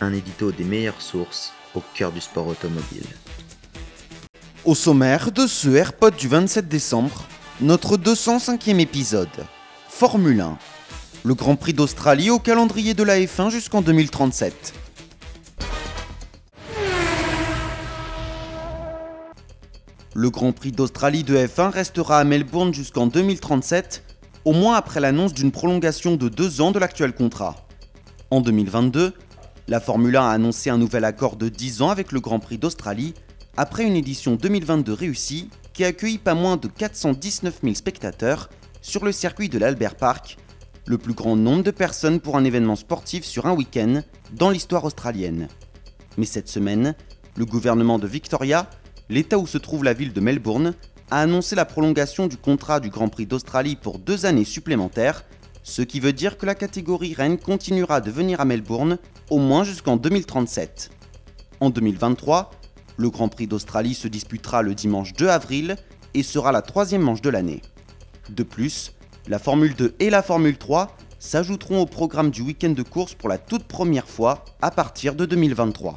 Un édito des meilleures sources au cœur du sport automobile. Au sommaire de ce AirPod du 27 décembre, notre 205e épisode. Formule 1. Le Grand Prix d'Australie au calendrier de la F1 jusqu'en 2037. Le Grand Prix d'Australie de F1 restera à Melbourne jusqu'en 2037, au moins après l'annonce d'une prolongation de deux ans de l'actuel contrat. En 2022, la Formule 1 a annoncé un nouvel accord de 10 ans avec le Grand Prix d'Australie, après une édition 2022 réussie qui a accueilli pas moins de 419 000 spectateurs sur le circuit de l'Albert Park, le plus grand nombre de personnes pour un événement sportif sur un week-end dans l'histoire australienne. Mais cette semaine, le gouvernement de Victoria, l'état où se trouve la ville de Melbourne, a annoncé la prolongation du contrat du Grand Prix d'Australie pour deux années supplémentaires, ce qui veut dire que la catégorie Rennes continuera de venir à Melbourne au moins jusqu'en 2037. En 2023, le Grand Prix d'Australie se disputera le dimanche 2 avril et sera la troisième manche de l'année. De plus, la Formule 2 et la Formule 3 s'ajouteront au programme du week-end de course pour la toute première fois à partir de 2023.